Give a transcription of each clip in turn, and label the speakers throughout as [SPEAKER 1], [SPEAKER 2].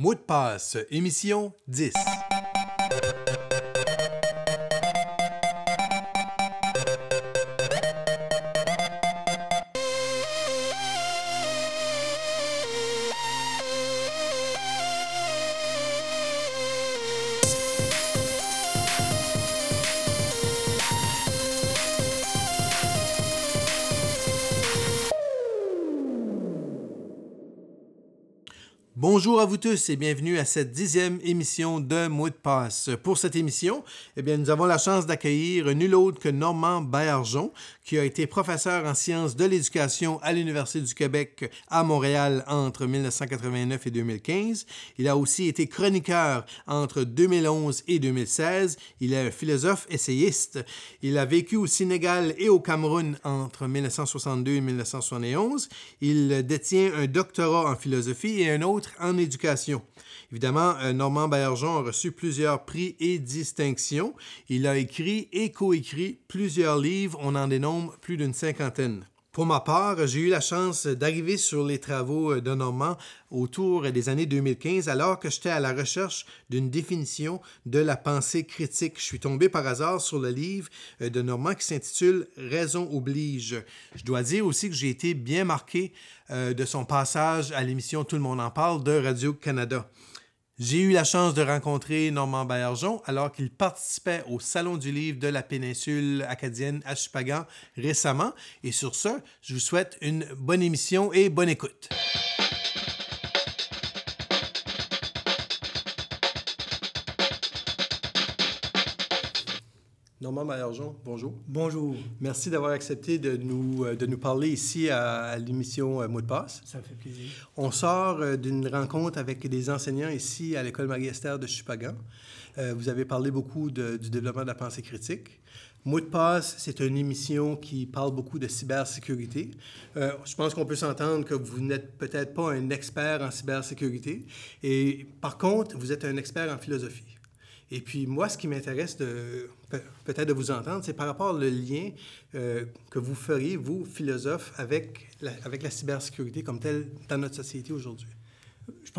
[SPEAKER 1] Mot de passe, émission 10. Bonjour à vous tous et bienvenue à cette dixième émission de Mot de passe. Pour cette émission, eh bien, nous avons la chance d'accueillir nul autre que Normand Baillargeon, qui a été professeur en sciences de l'éducation à l'Université du Québec à Montréal entre 1989 et 2015. Il a aussi été chroniqueur entre 2011 et 2016. Il est un philosophe essayiste. Il a vécu au Sénégal et au Cameroun entre 1962 et 1971. Il détient un doctorat en philosophie et un autre en éducation. Évidemment, euh, Normand Baillargeon a reçu plusieurs prix et distinctions. Il a écrit et coécrit plusieurs livres, on en dénombre plus d'une cinquantaine. Pour ma part, j'ai eu la chance d'arriver sur les travaux de Normand autour des années 2015 alors que j'étais à la recherche d'une définition de la pensée critique. Je suis tombé par hasard sur le livre de Normand qui s'intitule Raison oblige. Je dois dire aussi que j'ai été bien marqué euh, de son passage à l'émission Tout le monde en parle de Radio-Canada. J'ai eu la chance de rencontrer Normand Baillargeon alors qu'il participait au Salon du livre de la péninsule acadienne à Chupagan récemment. Et sur ce, je vous souhaite une bonne émission et bonne écoute. Normand Maillargeon, bonjour.
[SPEAKER 2] Bonjour.
[SPEAKER 1] Merci d'avoir accepté de nous, euh, de nous parler ici à, l'émission euh, Mot de passe.
[SPEAKER 2] Ça fait plaisir.
[SPEAKER 1] On sort euh, d'une rencontre avec des enseignants ici à l'École Marie-Esther de Chupagan. vous avez parlé beaucoup du développement de la pensée critique. Mot de passe, c'est une émission qui parle beaucoup de cybersécurité. je pense qu'on peut s'entendre que vous n'êtes peut-être pas un expert en cybersécurité. Et par contre, vous êtes un expert en philosophie. Et puis moi, ce qui m'intéresse peut-être de vous entendre, c'est par rapport au lien euh, que vous feriez, vous, philosophe, avec la, avec la cybersécurité comme telle dans notre société aujourd'hui.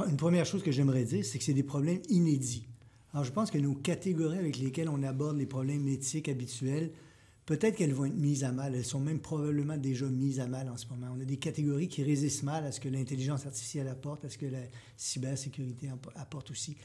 [SPEAKER 2] Une première chose que j'aimerais dire, c'est que c'est des problèmes inédits. Alors je pense que nos catégories avec lesquelles on aborde les problèmes éthiques habituels, peut-être qu'elles vont être mises à mal. Elles sont même probablement déjà mises à mal en ce moment. On a des catégories qui résistent mal à ce que l'intelligence artificielle apporte, à ce que la cybersécurité apporte aussi.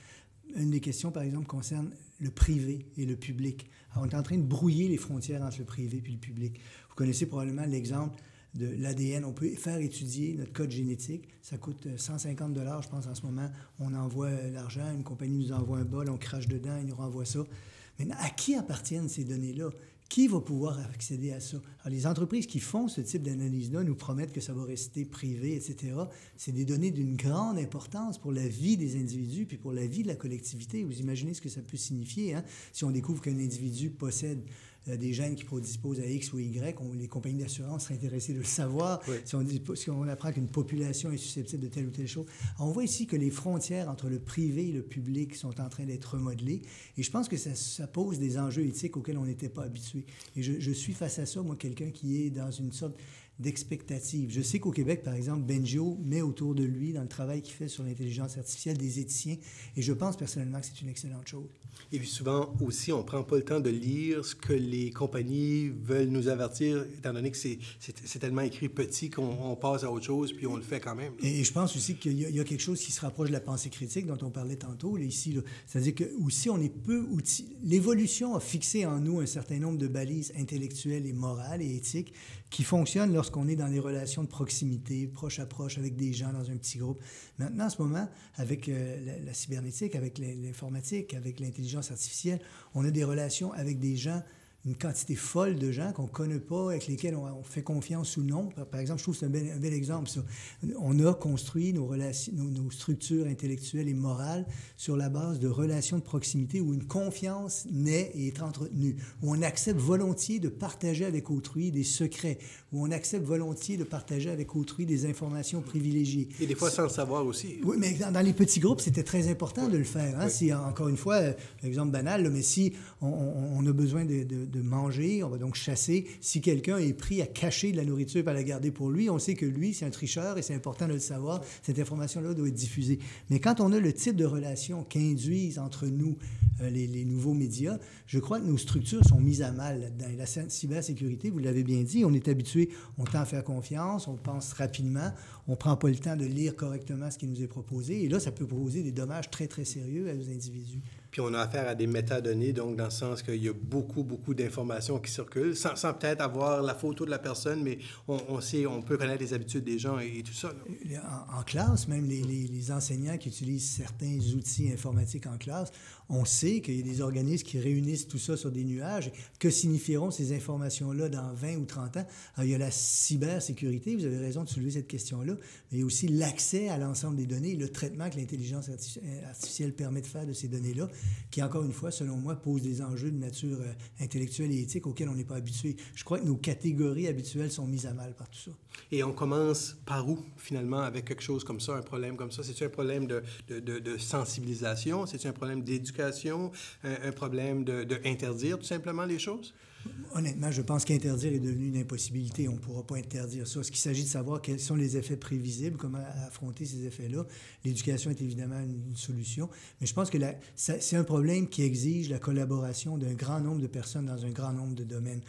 [SPEAKER 2] Une des questions, par exemple, concerne le privé et le public. On est en train de brouiller les frontières entre le privé et le public. Vous connaissez probablement l'exemple de l'ADN. On peut faire étudier notre code génétique. Ça coûte 150 euh, dollars, je pense, en ce moment. On envoie euh, l'argent, une compagnie nous envoie un bol, on crache dedans, ils nous renvoie ça. Maintenant, à qui appartiennent ces données-là? Qui va pouvoir accéder à ça? Les entreprises qui font ce type d'analyse-là nous promettent que ça va rester privé, etc. C'est des données d'une grande importance pour la vie des individus puis pour la vie de la collectivité. Vous imaginez ce que ça peut signifier hein? si on découvre qu'un individu possède des gènes qui prédisposent à X ou Y, les compagnies d'assurance seraient intéressées de le savoir. Si, on si, on apprend qu'une population est susceptible de telle ou telle chose. on voit ici que les frontières entre le privé et le public sont en train d'être remodelées. Et je pense que ça, ça, pose des enjeux éthiques auxquels on n'était pas habitué. Et je, je, suis face à ça, moi, quelqu'un qui est dans une sorte d'expectative. Je sais qu'au Québec, par exemple, Benjo met autour de lui, dans le travail qu'il fait sur l'intelligence artificielle, des éthiciens. Et je pense personnellement que c'est une excellente chose.
[SPEAKER 1] Et puis souvent aussi, on ne prend pas le temps de lire ce que les compagnies veulent nous avertir, étant donné que c'est tellement écrit petit qu'on passe à autre chose, puis on le fait quand même.
[SPEAKER 2] Et, je pense aussi qu'il y, a quelque chose qui se rapproche de la pensée critique dont on parlait tantôt, là, ici. C'est-à-dire que aussi, on est peu L'évolution a fixé en nous un certain nombre de balises intellectuelles et morales et éthiques qui fonctionnent lorsqu'on est dans des relations de proximité, proche à proche, avec des gens dans un petit groupe. Maintenant, en ce moment, avec euh, la, la cybernétique, avec l'informatique, avec l'intelligence artificielle, on a des relations avec des gens une quantité folle de gens qu'on ne connaît pas, avec lesquels on, fait confiance ou non. Par exemple, je trouve que c'est un bel, exemple, ça. On a construit nos, relations, nos, structures intellectuelles et morales sur la base de relations de proximité où une confiance naît et est entretenue, où on accepte volontiers de partager avec autrui des secrets, où on accepte volontiers de partager avec autrui des informations privilégiées.
[SPEAKER 1] Et des fois sans le savoir aussi.
[SPEAKER 2] Oui, mais dans, les petits groupes, c'était très important de le faire. Hein? Si, encore une fois, exemple banal, mais si on, a besoin de de, manger, on va donc chasser. Si quelqu'un est pris à cacher de la nourriture et à la garder pour lui, on sait que lui, c'est un tricheur et c'est important de le savoir. Cette information-là doit être diffusée. Mais quand on a le type de relation qu'induisent entre nous euh, les, nouveaux médias, je crois que nos structures sont mises à mal dans la cybersécurité, vous l'avez bien dit, on est habitué, on tend à faire confiance, on pense rapidement, on prend pas le temps de lire correctement ce qui nous est proposé. Et là, ça peut poser des dommages très, très sérieux à nos individus.
[SPEAKER 1] Puis on a affaire à des métadonnées, donc dans le sens qu'il y a beaucoup, beaucoup d'informations qui circulent, sans, peut-être avoir la photo de la personne, mais on, sait, on peut connaître les habitudes des gens et, tout ça.
[SPEAKER 2] En, classe, même les, enseignants qui utilisent certains outils informatiques en classe, on sait qu'il y a des organismes qui réunissent tout ça sur des nuages. Que signifieront ces informations-là dans 20 ou 30 ans? Il y a la cybersécurité, vous avez raison de soulever cette question-là, mais il y a aussi l'accès à l'ensemble des données, le traitement que l'intelligence artificielle permet de faire de ces données-là qui, encore une fois, selon moi, pose des enjeux de nature euh, intellectuelle et éthique auxquels on n'est pas habitué. Je crois que nos catégories habituelles sont mises à mal par tout ça.
[SPEAKER 1] Et on commence par où, finalement, avec quelque chose comme ça, un problème comme ça? C'est-tu un problème de, sensibilisation? C'est-tu un problème d'éducation? Un, un, problème d'interdire tout simplement les choses?
[SPEAKER 2] Honnêtement, je pense qu'interdire est devenu une impossibilité. On ne pourra pas interdire ça. Ce qu'il s'agit de savoir quels sont les effets prévisibles, comment affronter ces effets-là. L'éducation est évidemment une, solution, mais je pense que c'est un problème qui exige la collaboration d'un grand nombre de personnes dans un grand nombre de domaines.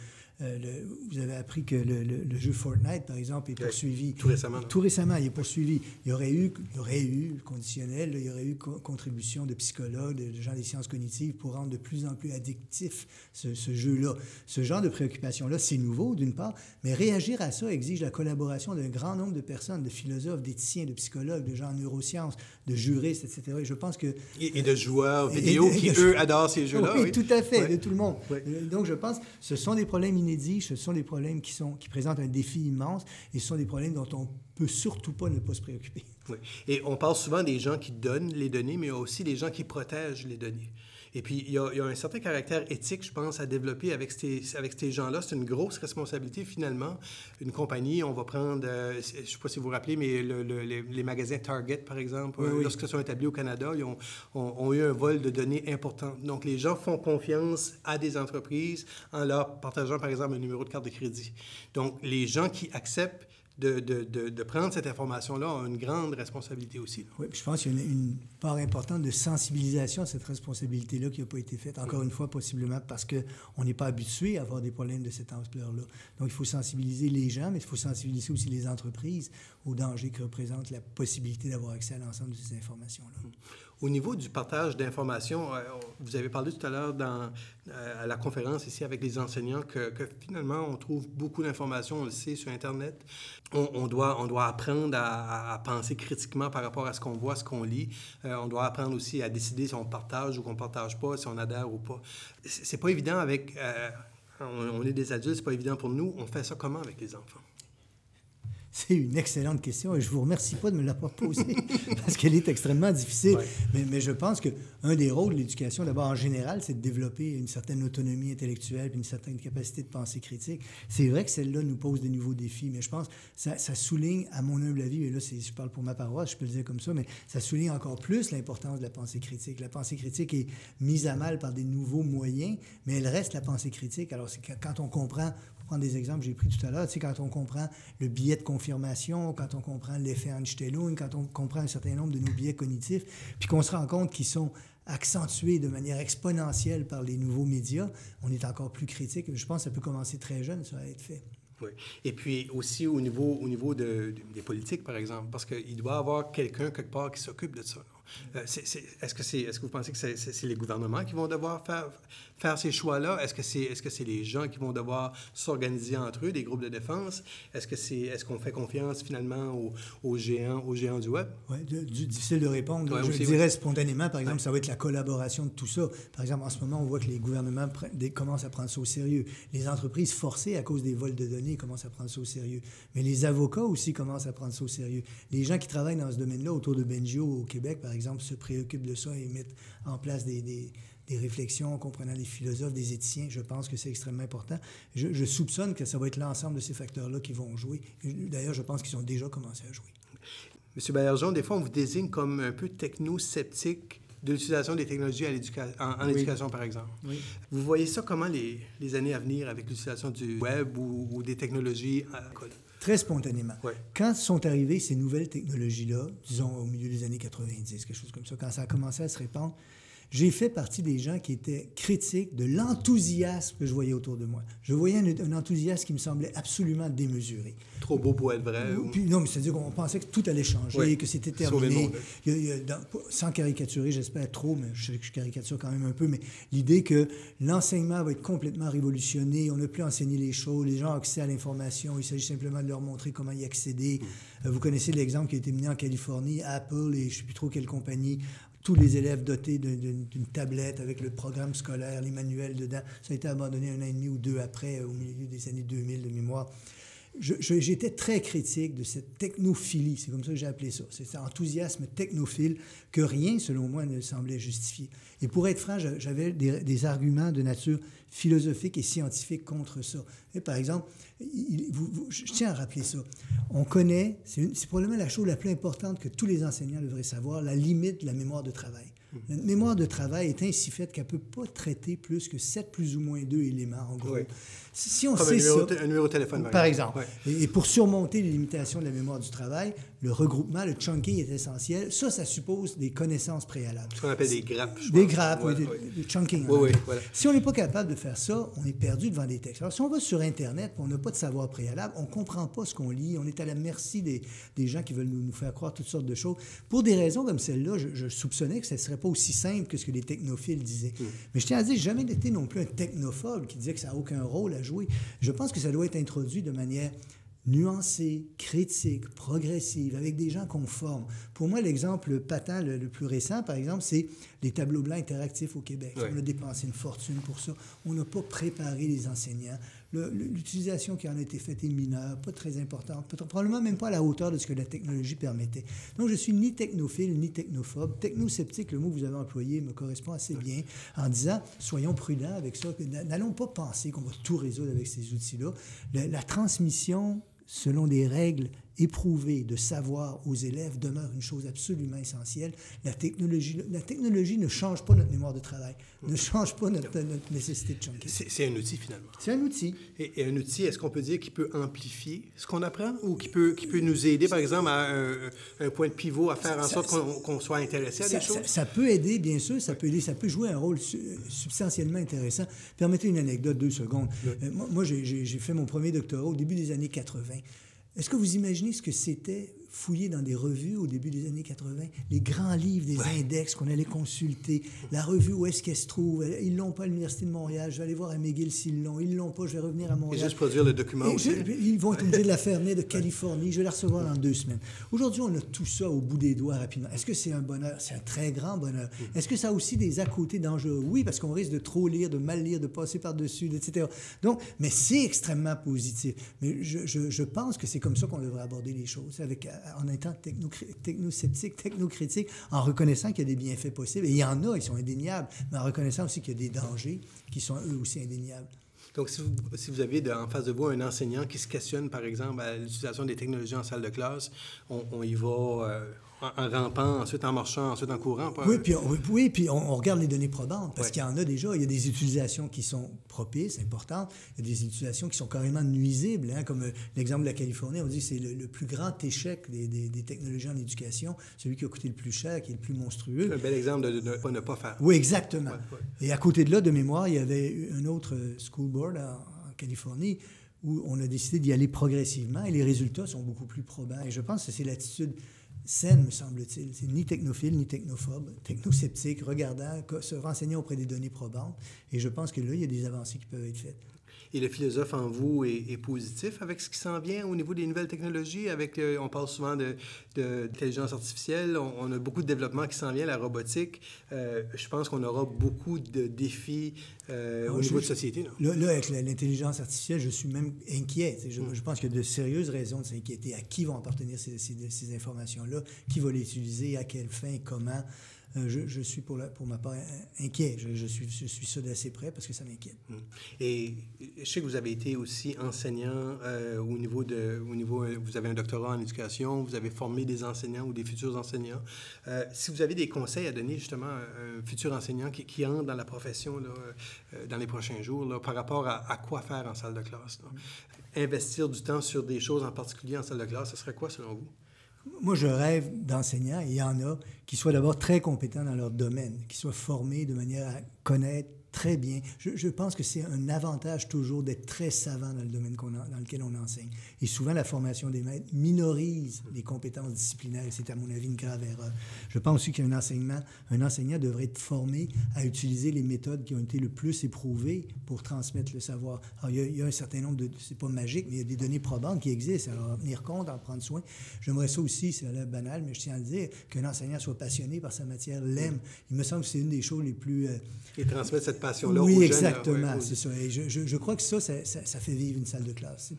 [SPEAKER 2] Euh, le, vous avez appris que le, le, le, jeu Fortnite, par exemple, est poursuivi.
[SPEAKER 1] Tout récemment.
[SPEAKER 2] Tout récemment, il est poursuivi. Il y aurait eu, il y aurait eu conditionnel, il y aurait eu co contribution de psychologues, de gens des sciences cognitives pour rendre de plus en plus addictif ce, ce jeu-là. Ce genre de préoccupation-là, c'est nouveau, d'une part, mais réagir à ça exige la collaboration d'un grand nombre de personnes, de philosophes, d'éthiciens, de psychologues, de gens en neurosciences, de juristes, etc. Et je pense que...
[SPEAKER 1] Et, et de joueurs vidéo et, qui, eux, adorent ces jeux-là.
[SPEAKER 2] Oui, oui, tout à fait, de tout le monde. Ouais. Donc, je pense que ce sont des problèmes ce sont des problèmes qui, présentent un défi immense et ce sont des problèmes dont on peut surtout pas ne pas se préoccuper.
[SPEAKER 1] Oui. Et on parle souvent des gens qui donnent les données, mais aussi des gens qui protègent les données. Et puis, il y, a, il y, a, un certain caractère éthique, je pense, à développer avec ces, avec ces gens-là. C'est une grosse responsabilité, finalement. Une compagnie, on va prendre, euh, je ne sais pas si vous vous rappelez, mais le, le, les, les, magasins Target, par exemple, oui, oui. lorsqu'ils sont établis au Canada, ils ont, ont, ont, eu un vol de données important. Donc, les gens font confiance à des entreprises en leur partageant, par exemple, un numéro de carte de crédit. Donc, les gens qui acceptent de, de, de, de, prendre cette information-là a une grande responsabilité aussi. Là.
[SPEAKER 2] Oui, je pense qu'il y a une, une, part importante de sensibilisation à cette responsabilité-là qui n'a pas été faite. Encore oui. une fois, possiblement parce qu'on n'est pas habitué à avoir des problèmes de cette ampleur-là. Donc, il faut sensibiliser les gens, mais il faut sensibiliser aussi les entreprises au danger que représente la possibilité d'avoir accès à l'ensemble de ces informations-là.
[SPEAKER 1] Au niveau du partage d'informations, euh, vous avez parlé tout à l'heure euh, à la conférence ici avec les enseignants que, finalement on trouve beaucoup d'informations, on le sait, sur Internet. On, doit, on doit apprendre à, penser critiquement par rapport à ce qu'on voit, ce qu'on lit. Euh, on doit apprendre aussi à décider si on partage ou qu'on ne partage pas, si on adhère ou pas. C'est pas évident avec... On, on est des adultes, c'est pas évident pour nous. On fait ça comment avec les enfants?
[SPEAKER 2] C'est une excellente question et je ne vous remercie pas de me l'avoir posée parce qu'elle est extrêmement difficile. Ouais. Mais, mais, je pense qu'un des rôles de l'éducation, d'abord en général, c'est de développer une certaine autonomie intellectuelle et une certaine capacité de pensée critique. C'est vrai que celle-là nous pose des nouveaux défis, mais je pense que ça, ça souligne, à mon humble avis, et là je parle pour ma paroisse, je peux le dire comme ça, mais ça souligne encore plus l'importance de la pensée critique. La pensée critique est mise à mal par des nouveaux moyens, mais elle reste la pensée critique. Alors quand on comprend prendre des exemples que j'ai pris tout à l'heure, tu sais, quand on comprend le biais de confirmation, quand on comprend l'effet Einstein, quand on comprend un certain nombre de nos biais cognitifs, puis qu'on se rend compte qu'ils sont accentués de manière exponentielle par les nouveaux médias, on est encore plus critique. Je pense que ça peut commencer très jeune, ça va être fait.
[SPEAKER 1] Oui. Et puis aussi au niveau, au niveau de des politiques, par exemple, parce qu'il doit y avoir quelqu'un quelque part qui s'occupe de ça. Euh, est-ce que, c'est, est-ce que vous pensez que c'est, les gouvernements qui vont devoir faire, faire ces choix-là? Est-ce que c'est, est-ce que c'est les gens qui vont devoir s'organiser entre eux, des groupes de défense? Est-ce, que c'est, est-ce qu'on fait confiance finalement aux, aux, géants, aux géants du web?
[SPEAKER 2] Oui, difficile de répondre. Ouais, je aussi, dirais spontanément, par exemple, ouais. ça va être la collaboration de tout ça. Par exemple, en ce moment, on voit que les gouvernements commencent à prendre ça au sérieux. Les entreprises forcées à cause des vols de données commencent à prendre ça au sérieux. Mais les avocats aussi commencent à prendre ça au sérieux. Les gens qui travaillent dans ce domaine-là, autour de Benjio au Québec, par exemple, se préoccupent de ça et mettent en place des, des, des réflexions comprenant les philosophes, des éthiciens. Je pense que c'est extrêmement important. Je, je, soupçonne que ça va être l'ensemble de ces facteurs-là qui vont jouer. D'ailleurs, je pense qu'ils ont déjà commencé à jouer.
[SPEAKER 1] Monsieur Baillargeon, des fois, on vous désigne comme un peu techno-sceptique de l'utilisation des technologies à en, en éducation, par exemple.
[SPEAKER 2] Oui.
[SPEAKER 1] Vous voyez ça comment les, les années à venir avec l'utilisation du web ou, ou des technologies à l'école?
[SPEAKER 2] Très spontanément.
[SPEAKER 1] Ouais.
[SPEAKER 2] Quand sont arrivées ces nouvelles technologies-là, disons au milieu des années 90, quelque chose comme ça, quand ça a commencé à se répandre, j'ai fait partie des gens qui étaient critiques de l'enthousiasme que je voyais autour de moi. Je voyais un, un enthousiasme qui me semblait absolument démesuré.
[SPEAKER 1] Trop beau pour être vrai? ou-
[SPEAKER 2] Puis, non, mais c'est-à-dire qu'on pensait que tout allait changer,
[SPEAKER 1] Oui.
[SPEAKER 2] que c'était terminé.
[SPEAKER 1] monde.
[SPEAKER 2] Il y a- il y a dans- sans caricaturer, j'espère trop, mais je sais que je caricature quand même un peu, mais l'idée que l'enseignement va être complètement révolutionné, on ne plus enseigner les choses, les gens ont accès à l'information, il s'agit simplement de leur montrer comment y accéder. Euh, Vous connaissez l'exemple qui a été mené en Californie, Apple et je ne sais plus trop quelle compagnie, tous les élèves dotés d'une tablette avec le programme scolaire, les manuels dedans. Ça a été abandonné un an et demi ou deux après, euh, au milieu des années 2000 de mémoire. J'étais très critique de cette technophilie, c'est comme ça que j'ai appelé ça, cet enthousiasme technophile que rien, selon moi, ne semblait justifier. Et pour être franc, j'a- j'avais des, arguments de nature philosophique et scientifique contre ça. Et par exemple, je tiens à rappeler ça. On connaît, c'est probablement la chose la plus importante que tous les enseignants devraient savoir, la limite de la mémoire de travail. La mémoire de travail est ainsi faite qu'elle ne peut pas traiter plus que 7 plus ou moins 2 éléments, en gros.
[SPEAKER 1] Oui.
[SPEAKER 2] Si si on
[SPEAKER 1] Comme un
[SPEAKER 2] sait
[SPEAKER 1] numéro,
[SPEAKER 2] ça...
[SPEAKER 1] de- un numéro de téléphone,
[SPEAKER 2] Par exemple. Et, et pour surmonter les limitations de la mémoire du travail, le regroupement, le chunking est essentiel. Ça, ça suppose des connaissances préalables.
[SPEAKER 1] Ce qu'on appelle des grappes. je
[SPEAKER 2] Des grappes, oui, des chunking.
[SPEAKER 1] Oui, oui,
[SPEAKER 2] anglais.
[SPEAKER 1] voilà.
[SPEAKER 2] Si on n'est pas capable de faire ça, on est perdu devant des textes. Alors, si on va sur Internet et on n'a pas de savoir préalable, on ne comprend pas ce qu'on lit, on est à la merci des, des gens qui veulent nous, nous faire croire toutes sortes de choses. Pour des raisons comme celle-là, je, je soupçonnais que ce ne serait pas aussi simple que ce que les technophiles disaient.
[SPEAKER 1] Hmm.
[SPEAKER 2] Mais je tiens à dire, jamais été non plus un technophobe qui disait que ça n'a aucun rôle à jouer. Je pense que ça doit être introduit de manière nuancée, critique, progressive, avec des gens conformes. Pour moi, l'exemple patent le, le plus récent, par exemple, c'est les tableaux blancs interactifs au Québec. On a dépensé une fortune pour ça. On n'a pas préparé les enseignants. L'utilisation qui en a été faite est mineure, pas très importante, probablement même pas à la hauteur de ce que la technologie permettait. Donc, je suis ni technophile ni technophobe. Technosceptique, le mot que vous avez employé, me correspond assez bien en disant soyons prudents avec ça. N'allons pas penser qu'on va tout résoudre avec ces outils-là. La, la transmission selon des règles éprouvées de savoir aux élèves demeure une chose absolument essentielle. La technologie, la technologie ne change pas notre mémoire de travail, ne change pas notre, notre nécessité de chunking.
[SPEAKER 1] C'est un outil, finalement.
[SPEAKER 2] C'est un outil.
[SPEAKER 1] Et, et un outil, est-ce qu'on peut dire qu'il peut amplifier ce qu'on apprend ou qui peut, qui peut nous aider, par exemple, à un, un point de pivot, à faire en sorte qu'on qu'on soit intéressé à
[SPEAKER 2] Ça,
[SPEAKER 1] des choses?
[SPEAKER 2] ça- ça peut aider, bien sûr, ça peut aider, ça peut jouer un rôle su- substantiellement intéressant. Permettez une anecdote, deux secondes. Euh, moi, j'ai fait mon premier doctorat au début des années 80. Est-ce que vous imaginez ce que c'était fouiller dans des revues au début des années 80? Les grands livres, des index qu'on allait consulter, la revue où est-ce qu'elle se trouve? Ils l'ont pas à l'Université de Montréal, je vais aller voir à McGill s'ils l'ont. Ils l'ont pas, je vais revenir à
[SPEAKER 1] Et
[SPEAKER 2] Montréal.
[SPEAKER 1] juste produire le document
[SPEAKER 2] Et
[SPEAKER 1] aussi.
[SPEAKER 2] je- ils vont être obligés de la faire venir de Californie. Je vais la recevoir dans deux semaines. Aujourd'hui, on a tout ça au bout des doigts rapidement. Est-ce que c'est un bonheur? C'est un très grand bonheur. Est-ce que ça a aussi des à-côtés dangereux? Oui, parce qu'on risque de trop lire, de mal lire, de passer par-dessus, etc. Donc, mais c'est extrêmement positif. Mais je, je- je pense que c'est comme ça qu'on devrait aborder les choses, avec, en étant techno, technosceptique, technocritique, en reconnaissant qu'il y a des bienfaits possibles. Et il y en a, ils sont indéniables, mais en reconnaissant aussi qu'il y a des dangers qui sont eux aussi indéniables.
[SPEAKER 1] Donc, si vous, si vous avez en face de vous un enseignant qui se questionne, par exemple, à l'utilisation des technologies en salle de classe, on, on y va euh, en, rampant, ensuite en marchant, ensuite en courant. pas-
[SPEAKER 2] Oui, puis on, oui, puis on, on regarde les données probantes, parce
[SPEAKER 1] Ouais.
[SPEAKER 2] qu'il y en a déjà. Il y a des utilisations qui sont propices, importantes. Il y a des utilisations qui sont carrément nuisibles, hein, comme euh, l'exemple de la Californie. On dit que c'est le, le plus grand échec des, des- des technologies en éducation, celui qui a coûté le plus cher, qui est le plus monstrueux.
[SPEAKER 1] Un bel exemple de, de- de pas- ne pas faire.
[SPEAKER 2] Oui, exactement.
[SPEAKER 1] Ouais, ouais.
[SPEAKER 2] Et à côté de là, de mémoire, il y avait un autre euh, school board en, en Californie où on a décidé d'y aller progressivement et les résultats sont beaucoup plus probants. Et je pense que c'est l'attitude saine, me semble-t-il. C'est ni technophile, ni technophobe, technosceptique, regardant, se renseignant auprès des données probantes. Et je pense que là, il y a des avancées qui peuvent être faites.
[SPEAKER 1] Et le philosophe en vous est, est positif avec ce qui s'en vient au niveau des nouvelles technologies? Avec, euh, on parle souvent de, de- d'intelligence artificielle. On, on a beaucoup de développement qui s'en vient, la robotique. Euh, je pense qu'on aura beaucoup de défis euh,
[SPEAKER 2] Non,
[SPEAKER 1] au
[SPEAKER 2] je-
[SPEAKER 1] niveau de société. non?
[SPEAKER 2] Là, là, avec l'intelligence artificielle, je suis même inquiet. Sais, Je, je pense qu'il y a de sérieuses raisons de s'inquiéter. À qui vont appartenir ces, ces- ces informations-là? Qui va les utiliser? À quelle fin? Comment? Euh, je, je, suis pour, la, pour ma part inquiet. Je, je, suis, je suis ça d'assez près parce que ça m'inquiète.
[SPEAKER 1] Hum. Et je sais que vous avez été aussi enseignant euh, au niveau de, au niveau, euh, vous avez un doctorat en éducation, vous avez formé des enseignants ou des futurs enseignants. Euh, si vous avez des conseils à donner justement à un futur enseignant qui, qui entre dans la profession là, euh, dans les prochains jours là, par rapport à, à, quoi faire en salle de classe, là? investir du temps sur des choses en particulier en salle de classe, ce serait quoi selon vous?
[SPEAKER 2] Moi, je rêve d'enseignants, il y en a, qui soient d'abord très compétents dans leur domaine, qui soient formés de manière à connaître très bien. Je, pense que c'est un avantage toujours d'être très savant dans le domaine dans lequel on enseigne. Et souvent, la formation des maîtres minorise les compétences disciplinaires. C'est, à mon avis, une grave erreur. Je pense aussi qu'un enseignement, un enseignant devrait être formé à utiliser les méthodes qui ont été le plus éprouvées pour transmettre le savoir. Alors, il y a, un certain nombre de... C'est pas magique, mais il y a des données probantes qui existent. Alors, en tenir compte, en prendre soin. J'aimerais ça aussi, c'est banal, mais je tiens à le dire, qu'un enseignant soit passionné par sa matière, l'aime. Il me semble que c'est une des choses les plus... Euh...
[SPEAKER 1] Et transmettre cette
[SPEAKER 2] passion-là oui, aux exactement, jeunes. Oui, c'est ça. Et je, je, je, crois que ça ça, ça, ça, fait vivre une salle de classe.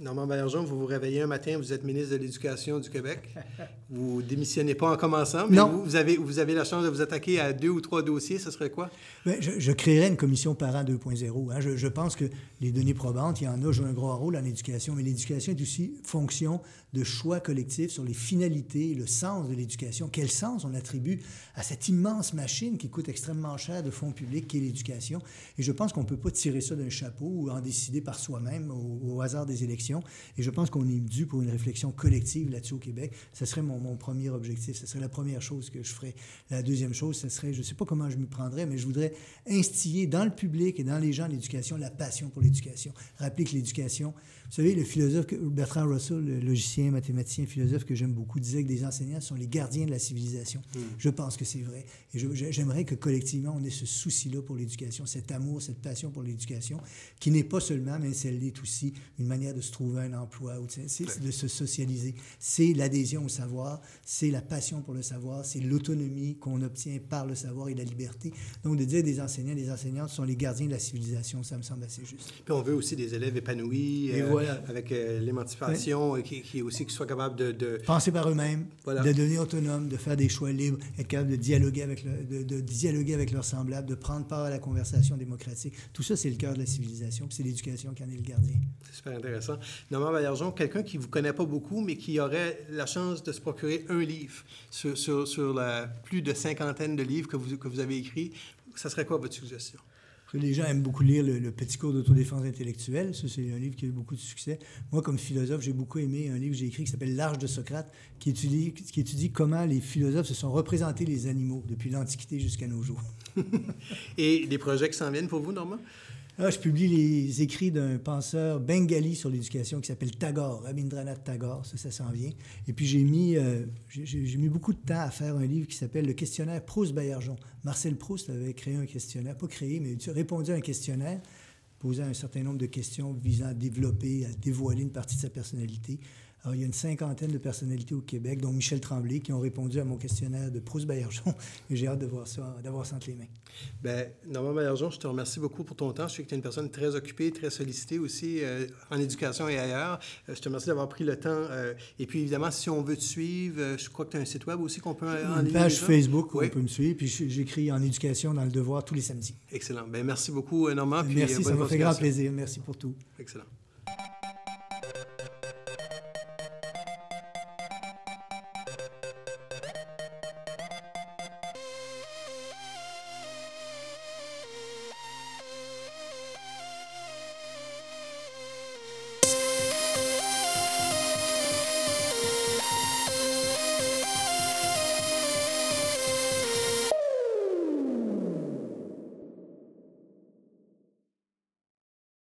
[SPEAKER 1] Normand Baillargeon, vous vous réveillez un matin, vous êtes ministre de l'Éducation du Québec. Vous démissionnez pas en commençant, mais vous, vous, avez, vous avez la chance de vous attaquer à deux ou trois dossiers. Ce serait quoi?
[SPEAKER 2] Bien, je, je, créerais une commission parent 2.0. Hein. Je, je, pense que les données probantes, il y en a, jouent un gros rôle en éducation, mais l'éducation est aussi fonction de choix collectifs sur les finalités, le sens de l'éducation. Quel sens on attribue à cette immense machine qui coûte extrêmement cher de fonds publics qu'est l'éducation? Et je pense qu'on ne peut pas tirer ça d'un chapeau ou en décider par soi-même au, au hasard des élections. Et je pense qu'on est dû pour une réflexion collective là-dessus au Québec. Ce serait mon, mon, premier objectif. Ce serait la première chose que je ferais. La deuxième chose, ce serait, je ne sais pas comment je m'y prendrais, mais je voudrais instiller dans le public et dans les gens l'éducation, la passion pour l'éducation. Rappeler que l'éducation, vous savez, le philosophe Bertrand Russell, le logicien, mathématicien, philosophe que j'aime beaucoup, disait que des enseignants sont les gardiens de la civilisation. Mm. Je pense que c'est vrai. Et j'aimerais que collectivement, on ait ce souci-là pour l'éducation, cet amour, cette passion pour l'éducation, qui n'est pas seulement, mais celle l'est aussi, une manière de se trouver un emploi, c'est de se socialiser. C'est l'adhésion au savoir, c'est la passion pour le savoir, c'est l'autonomie qu'on obtient par le savoir et la liberté. Donc, de dire des enseignants, des enseignantes sont les gardiens de la civilisation, ça me semble assez juste.
[SPEAKER 1] Puis on veut aussi des élèves épanouis.
[SPEAKER 2] Et euh, voilà.
[SPEAKER 1] Avec euh, l'émancipation, oui. qui, qui, aussi qu'ils soient capables de, de...
[SPEAKER 2] Penser par eux-mêmes, voilà. de devenir autonomes, de faire des choix libres, être capable de dialoguer avec, le, de, de, dialoguer avec leurs semblables, de prendre part à la conversation démocratique. Tout ça, c'est le cœur de la civilisation, puis c'est l'éducation qui en est le gardien.
[SPEAKER 1] C'est super intéressant. Normand Baillargeon, quelqu'un qui ne vous connaît pas beaucoup, mais qui aurait la chance de se procurer un livre sur, sur, sur la plus de cinquantaine de livres que vous, que vous avez écrits, ça serait quoi votre suggestion?
[SPEAKER 2] Les gens aiment beaucoup lire le, le Petit cours d'autodéfense intellectuelle. Ça, c'est un livre qui a eu beaucoup de succès. Moi, comme philosophe, j'ai beaucoup aimé un livre que j'ai écrit qui s'appelle L'Arche de Socrate, qui étudie, qui étudie comment les philosophes se sont représentés les animaux depuis l'Antiquité jusqu'à nos jours.
[SPEAKER 1] Et des projets qui s'en viennent pour vous, Normand?
[SPEAKER 2] Là, je publie les écrits d'un penseur bengali sur l'éducation qui s'appelle Tagore, Rabindranath Tagore, ça, ça s'en vient. Et puis j'ai mis, euh, mis beaucoup de temps à faire un livre qui s'appelle Le questionnaire Proust-Baillargeon. Marcel Proust avait créé un questionnaire, pas créé, mais répondu à un questionnaire posant un certain nombre de questions visant à développer, à dévoiler une partie de sa personnalité. Alors, il y a une cinquantaine de personnalités au Québec, dont Michel Tremblay, qui ont répondu à mon questionnaire de Proust-Baillargeon. Et j'ai hâte de voir ça, d'avoir ça entre les mains.
[SPEAKER 1] Bien, Normand Baillargeon, je te remercie beaucoup pour ton temps. Je sais que tu es une personne très occupée, très sollicitée aussi euh, en éducation et ailleurs. Euh, je te remercie d'avoir pris le temps. Euh, et puis, évidemment, si on veut te suivre, je crois que tu as un site web aussi qu'on peut en
[SPEAKER 2] Une page Facebook où oui. on peut me suivre. Puis, j'écris en éducation dans le devoir tous les samedis.
[SPEAKER 1] Excellent. Bien, merci beaucoup, Normand.
[SPEAKER 2] Puis, merci, ça m'a fait grand plaisir. Merci pour tout.
[SPEAKER 1] Excellent.